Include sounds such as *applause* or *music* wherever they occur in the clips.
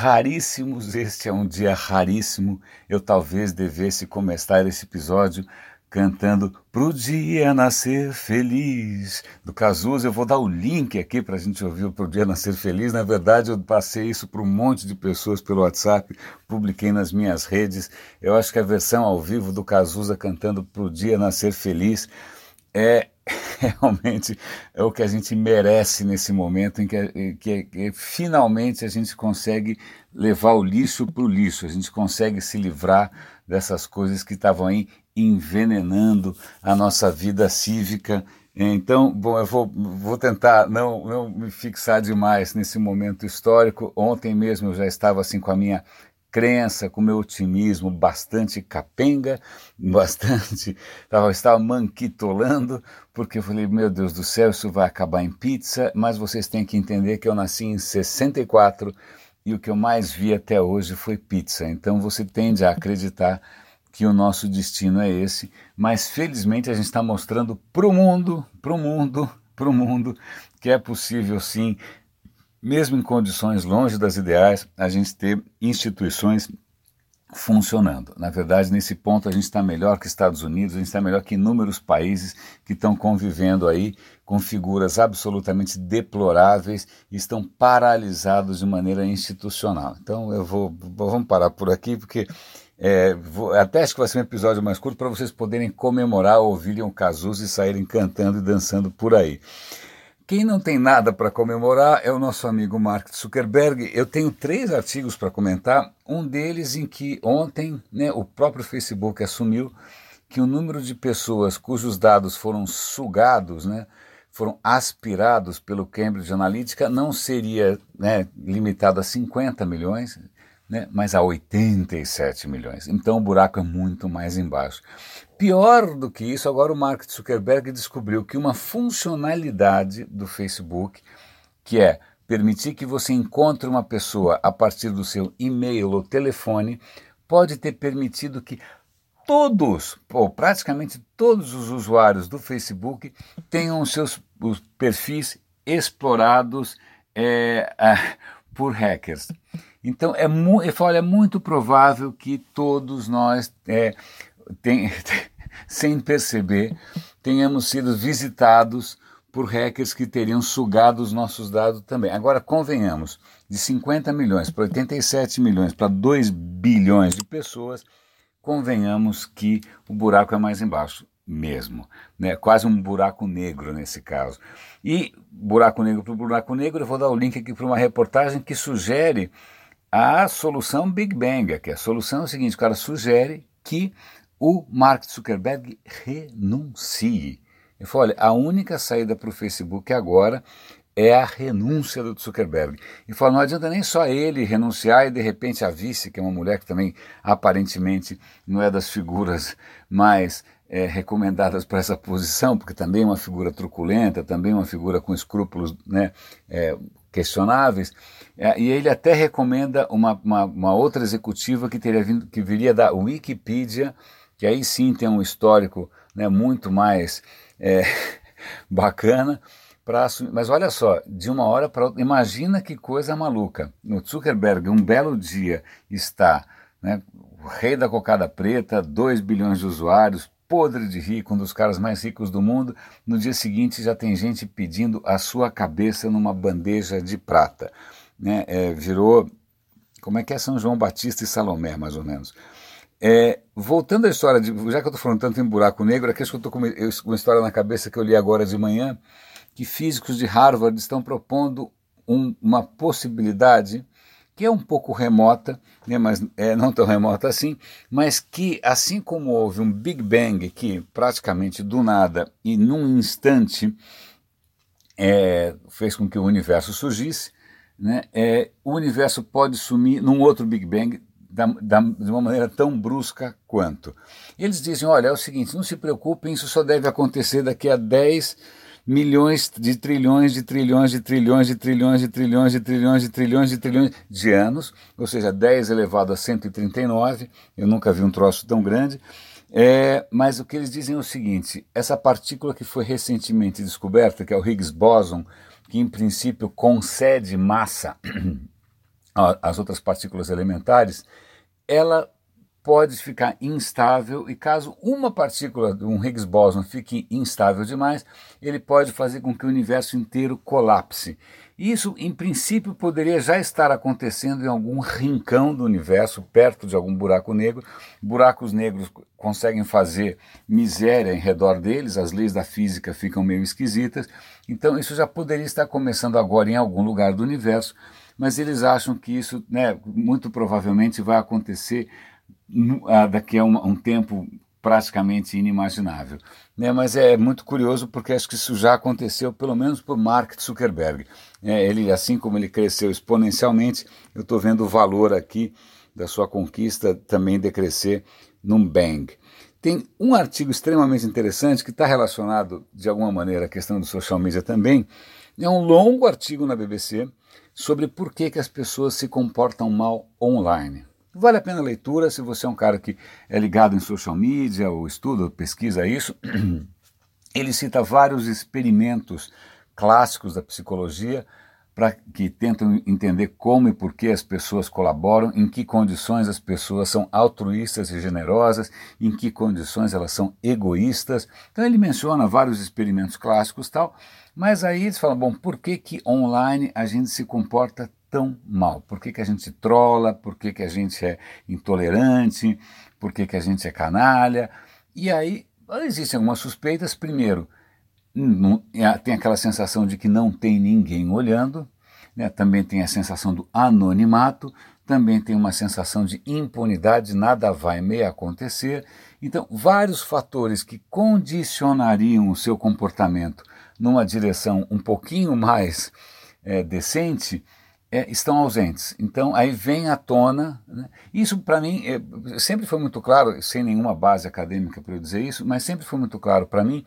raríssimos, este é um dia raríssimo. Eu talvez devesse começar esse episódio cantando Pro Dia Nascer Feliz, do Cazuza. Eu vou dar o link aqui para a gente ouvir o Pro Dia Nascer Feliz. Na verdade, eu passei isso para um monte de pessoas pelo WhatsApp, publiquei nas minhas redes. Eu acho que a versão ao vivo do Cazuza cantando Pro Dia Nascer Feliz é *laughs* realmente é o que a gente merece nesse momento em que, que, que finalmente a gente consegue levar o lixo para o lixo, a gente consegue se livrar dessas coisas que estavam aí envenenando a nossa vida cívica. Então, bom, eu vou, vou tentar não, não me fixar demais nesse momento histórico. Ontem mesmo eu já estava assim com a minha crença, com meu otimismo bastante capenga, *laughs* bastante, estava, manquitolando, porque eu falei, meu Deus do céu, isso vai acabar em pizza, mas vocês têm que entender que eu nasci em 64 e o que eu mais vi até hoje foi pizza. Então você tende a acreditar que o nosso destino é esse, mas felizmente a gente está mostrando para o mundo, para o mundo, para o mundo, que é possível sim, mesmo em condições longe das ideais, a gente ter instituições funcionando. Na verdade, nesse ponto a gente está melhor que Estados Unidos, a gente está melhor que inúmeros países que estão convivendo aí com figuras absolutamente deploráveis e estão paralisados de maneira institucional. Então eu vou vamos parar por aqui porque é, vou, até acho que vai ser um episódio mais curto para vocês poderem comemorar, ouvirem o Cazuza e saírem cantando e dançando por aí. Quem não tem nada para comemorar é o nosso amigo Mark Zuckerberg. Eu tenho três artigos para comentar. Um deles em que ontem né, o próprio Facebook assumiu que o número de pessoas cujos dados foram sugados, né, foram aspirados pelo Cambridge Analytica não seria né, limitado a 50 milhões, né, mas a 87 milhões. Então o buraco é muito mais embaixo. Pior do que isso, agora o Mark Zuckerberg descobriu que uma funcionalidade do Facebook, que é permitir que você encontre uma pessoa a partir do seu e-mail ou telefone, pode ter permitido que todos, ou praticamente todos os usuários do Facebook tenham seus os perfis explorados é, por hackers. Então, é, mu falo, é muito provável que todos nós, é, tem, *laughs* sem perceber, tenhamos sido visitados por hackers que teriam sugado os nossos dados também. Agora, convenhamos, de 50 milhões para 87 milhões para 2 bilhões de pessoas, convenhamos que o buraco é mais embaixo mesmo, né? quase um buraco negro nesse caso. E buraco negro para buraco negro, eu vou dar o link aqui para uma reportagem que sugere a solução Big Bang, que a solução é o seguinte, o cara sugere que o Mark Zuckerberg renuncie. Ele falou, olha, a única saída para o Facebook agora é a renúncia do Zuckerberg. E falou, não adianta nem só ele renunciar e de repente a vice, que é uma mulher que também aparentemente não é das figuras mais é, recomendadas para essa posição, porque também é uma figura truculenta, também é uma figura com escrúpulos né, é, questionáveis, é, e ele até recomenda uma, uma, uma, outra executiva que, teria vindo, que viria da Wikipedia, que aí sim tem um histórico né, muito mais é, *laughs* bacana, pra, mas olha só, de uma hora para outra, imagina que coisa maluca. No Zuckerberg, um belo dia, está né, o rei da cocada preta, 2 bilhões de usuários, podre de rico, um dos caras mais ricos do mundo. No dia seguinte já tem gente pedindo a sua cabeça numa bandeja de prata. Né? É, virou, como é que é São João Batista e Salomé, mais ou menos. É, voltando à história, de, já que eu estou falando tanto em buraco negro, acho que eu estou com uma história na cabeça que eu li agora de manhã, que físicos de Harvard estão propondo um, uma possibilidade que é um pouco remota, né, mas é, não tão remota assim, mas que, assim como houve um Big Bang que praticamente do nada e num instante é, fez com que o universo surgisse, né, é, o universo pode sumir num outro Big Bang da, da, de uma maneira tão brusca quanto. Eles dizem: olha, é o seguinte, não se preocupem, isso só deve acontecer daqui a 10 milhões de trilhões de trilhões de trilhões de trilhões de trilhões de trilhões de trilhões de trilhões de anos, ou seja, 10 elevado a 139, eu nunca vi um troço tão grande. É, mas o que eles dizem é o seguinte: essa partícula que foi recentemente descoberta, que é o Higgs boson, que em princípio concede massa *coughs* as outras partículas elementares, ela pode ficar instável e caso uma partícula, um Higgs boson, fique instável demais, ele pode fazer com que o universo inteiro colapse. Isso, em princípio, poderia já estar acontecendo em algum rincão do universo, perto de algum buraco negro. Buracos negros conseguem fazer miséria em redor deles, as leis da física ficam meio esquisitas. Então, isso já poderia estar começando agora em algum lugar do universo, mas eles acham que isso, né, muito provavelmente, vai acontecer daqui a um, um tempo praticamente inimaginável. Né? Mas é muito curioso porque acho que isso já aconteceu, pelo menos por Mark Zuckerberg. É, ele, assim como ele cresceu exponencialmente, eu estou vendo o valor aqui da sua conquista também decrescer num bang. Tem um artigo extremamente interessante que está relacionado de alguma maneira à questão do social media também. É um longo artigo na BBC sobre por que, que as pessoas se comportam mal online. Vale a pena a leitura se você é um cara que é ligado em social media ou estuda, ou pesquisa isso. *clears throat* Ele cita vários experimentos clássicos da psicologia para que tentam entender como e por que as pessoas colaboram, em que condições as pessoas são altruístas e generosas, em que condições elas são egoístas. Então ele menciona vários experimentos clássicos tal, mas aí eles falam, bom, por que que online a gente se comporta tão mal? Por que, que a gente trola? Por que, que a gente é intolerante? Por que, que a gente é canalha? E aí existem algumas suspeitas. Primeiro, não, é, tem aquela sensação de que não tem ninguém olhando, né? também tem a sensação do anonimato, também tem uma sensação de impunidade, nada vai me acontecer. Então, vários fatores que condicionariam o seu comportamento numa direção um pouquinho mais é, decente é, estão ausentes. Então aí vem à tona. Né? Isso para mim é, sempre foi muito claro, sem nenhuma base acadêmica para eu dizer isso, mas sempre foi muito claro para mim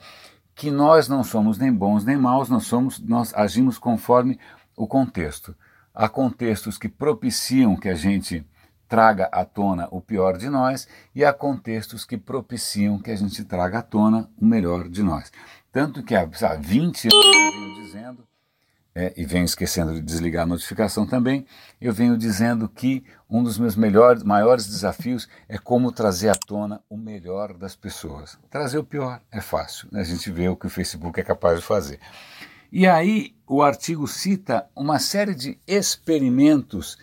que nós não somos nem bons nem maus, nós somos, nós agimos conforme o contexto. Há contextos que propiciam que a gente traga à tona o pior de nós e há contextos que propiciam que a gente traga à tona o melhor de nós. Tanto que há 20 anos eu venho dizendo é, e venho esquecendo de desligar a notificação também, eu venho dizendo que um dos meus melhores, maiores desafios é como trazer à tona o melhor das pessoas. Trazer o pior é fácil, né? a gente vê o que o Facebook é capaz de fazer. E aí o artigo cita uma série de experimentos,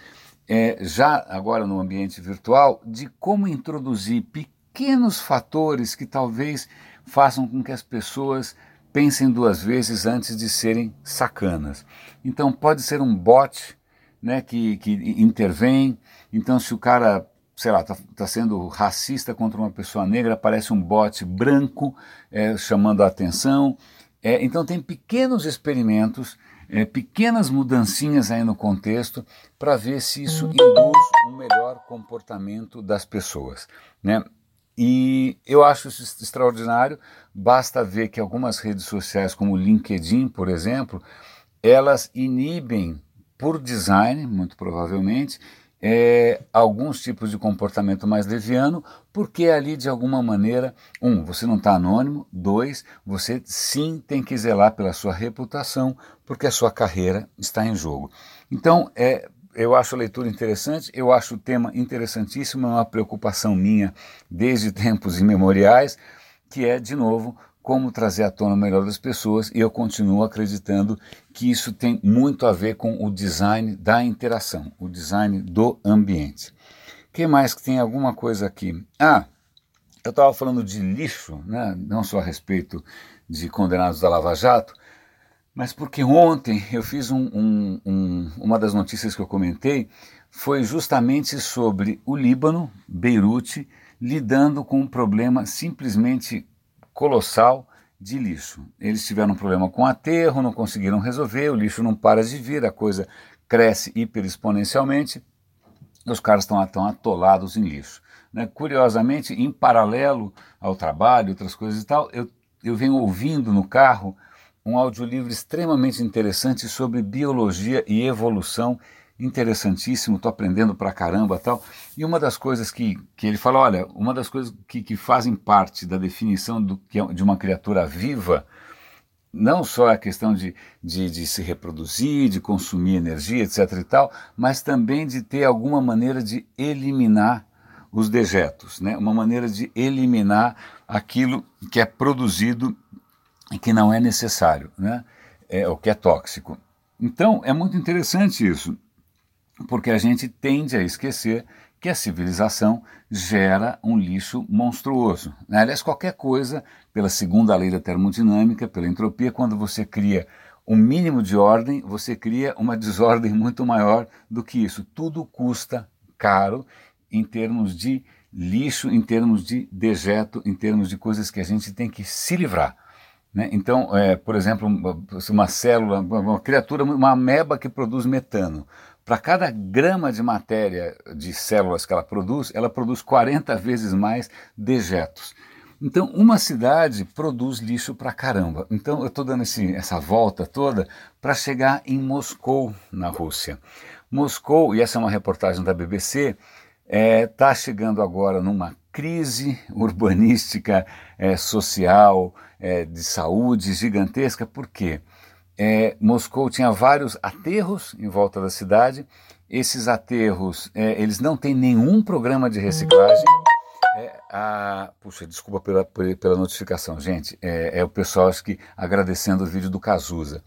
é, já agora no ambiente virtual, de como introduzir pequenos fatores que talvez façam com que as pessoas pensem duas vezes antes de serem sacanas. Então pode ser um bot né, que, que intervém. Então se o cara, sei lá, está tá sendo racista contra uma pessoa negra, aparece um bot branco é, chamando a atenção. É, então tem pequenos experimentos, é, pequenas mudancinhas aí no contexto para ver se isso induz um melhor comportamento das pessoas. Né? E eu acho isso extraordinário. Basta ver que algumas redes sociais, como o LinkedIn, por exemplo, elas inibem por design, muito provavelmente, é, alguns tipos de comportamento mais leviano, porque ali de alguma maneira, um, você não está anônimo, dois, você sim tem que zelar pela sua reputação, porque a sua carreira está em jogo. Então, é, eu acho a leitura interessante, eu acho o tema interessantíssimo, é uma preocupação minha desde tempos imemoriais, que é, de novo, como trazer à tona o melhor das pessoas, e eu continuo acreditando que isso tem muito a ver com o design da interação, o design do ambiente. Quem mais que tem alguma coisa aqui? Ah, eu estava falando de lixo, né? não só a respeito de condenados da Lava Jato, mas porque ontem eu fiz um, um, um, uma das notícias que eu comentei foi justamente sobre o Líbano, Beirute, lidando com um problema simplesmente colossal de lixo. Eles tiveram um problema com aterro, não conseguiram resolver, o lixo não para de vir, a coisa cresce hiper exponencialmente, os caras estão tão atolados em lixo. Né? Curiosamente, em paralelo ao trabalho, outras coisas e tal, eu, eu venho ouvindo no carro um audiolivro extremamente interessante sobre biologia e evolução, interessantíssimo, estou aprendendo pra caramba tal. E uma das coisas que, que ele fala, olha, uma das coisas que, que fazem parte da definição do, é de uma criatura viva não só a questão de, de, de, se reproduzir, de consumir energia, etc. e tal, mas também de ter alguma maneira de eliminar os dejetos, né? uma maneira de eliminar aquilo que é produzido que não é necessário, né? é, o que é tóxico. Então, é muito interessante isso, porque a gente tende a esquecer que a civilização gera um lixo monstruoso. Né? Aliás, qualquer coisa, pela segunda lei da termodinâmica, pela entropia, quando você cria um mínimo de ordem, você cria uma *laughs* desordem muito maior do que isso. Tudo custa caro em termos de lixo, em termos de dejeto, em termos de coisas que a gente tem que se livrar. Né? Então, é, por exemplo, uma célula, uma criatura, uma ameba que produz metano. Para cada grama de matéria de células que ela produz, ela produz 40 vezes mais dejetos. Então, uma cidade produz lixo para caramba. Então, eu estou dando esse, essa volta toda para chegar em Moscou, na Rússia. Moscou, e essa é uma reportagem da BBC, está é, tá chegando agora numa crise urbanística, é, social, é, de saúde gigantesca. Por quê? É, Moscou tinha vários aterros em volta da cidade. Esses aterros, é, eles não têm nenhum programa de reciclagem. É, a, puxa, desculpa pela, pela notificação, gente. É, é, o pessoal acho que agradecendo o vídeo do Cazuza.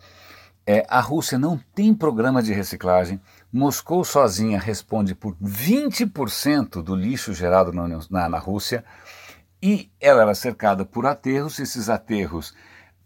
É, a Rússia não tem programa de reciclagem. Moscou sozinha responde por 20% do lixo gerado na, na, na Rússia. E ela era cercada por aterros. Esses aterros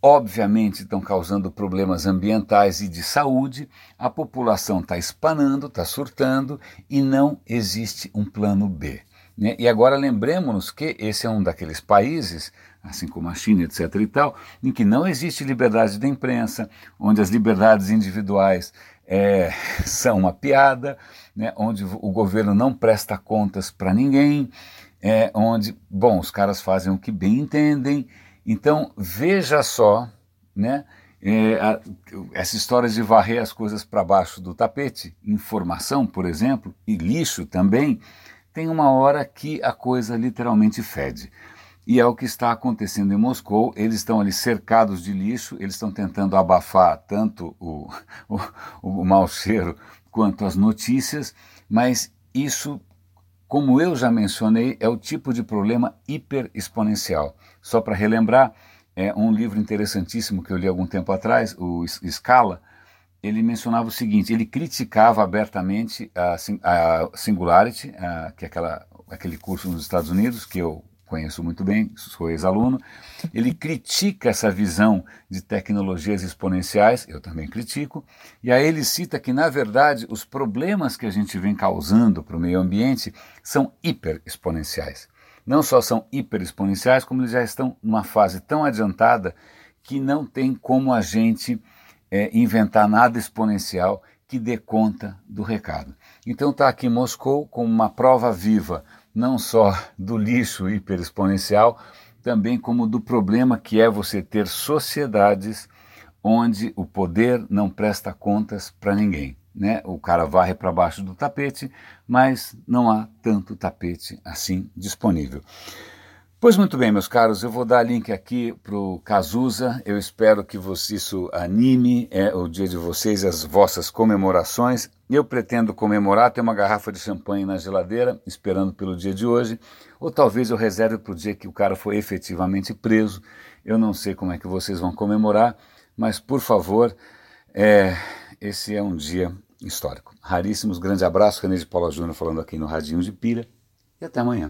obviamente estão causando problemas ambientais e de saúde, a população está espanando, está surtando e não existe um plano B. Né? E agora lembremos-nos que esse é um daqueles países, assim como a China, etc. e tal, em que não existe liberdade da imprensa, onde as liberdades individuais é, *laughs* são uma piada, né? onde o governo não presta contas para ninguém, é, onde, bom, os caras fazem o que bem entendem então, veja só, né? É, a, essa história de varrer as coisas para baixo do tapete, informação, por exemplo, e lixo também, tem uma hora que a coisa literalmente fede. E é o que está acontecendo em Moscou. Eles estão ali cercados de lixo, eles estão tentando abafar tanto o, *laughs* o, o mau cheiro quanto as notícias, mas isso, como eu já mencionei, é o tipo de problema hiperexponencial. Só para relembrar, é um livro interessantíssimo que eu li algum tempo atrás, o Scala, ele mencionava o seguinte, ele criticava abertamente a, a Singularity, a, que é aquela, aquele curso nos Estados Unidos, que eu conheço muito bem, sou ex-aluno, ele critica essa visão de tecnologias exponenciais, eu também critico, e aí ele cita que, na verdade, os problemas que a gente vem causando para o meio ambiente são hiper exponenciais não só são hiperexponenciais, como eles já estão numa fase tão adiantada que não tem como a gente é, inventar nada exponencial que dê conta do recado. Então está aqui Moscou como uma prova viva, não só do lixo hiperexponencial, também como do problema que é você ter sociedades onde o poder não presta contas para ninguém né? O cara varre para baixo do tapete, mas não há tanto tapete assim disponível. Pois muito bem, meus caros, eu vou dar link aqui para o Cazuza. Eu espero que você, isso anime é, o dia de vocês, as vossas comemorações. Eu pretendo comemorar, ter uma garrafa de champanhe na geladeira, esperando pelo dia de hoje, ou talvez eu reserve para o dia que o cara foi efetivamente preso. Eu não sei como é que vocês vão comemorar, mas por favor, é, esse é um dia histórico. Raríssimos, grande abraço, René de Paula Júnior falando aqui no Radinho de Pilha e até amanhã.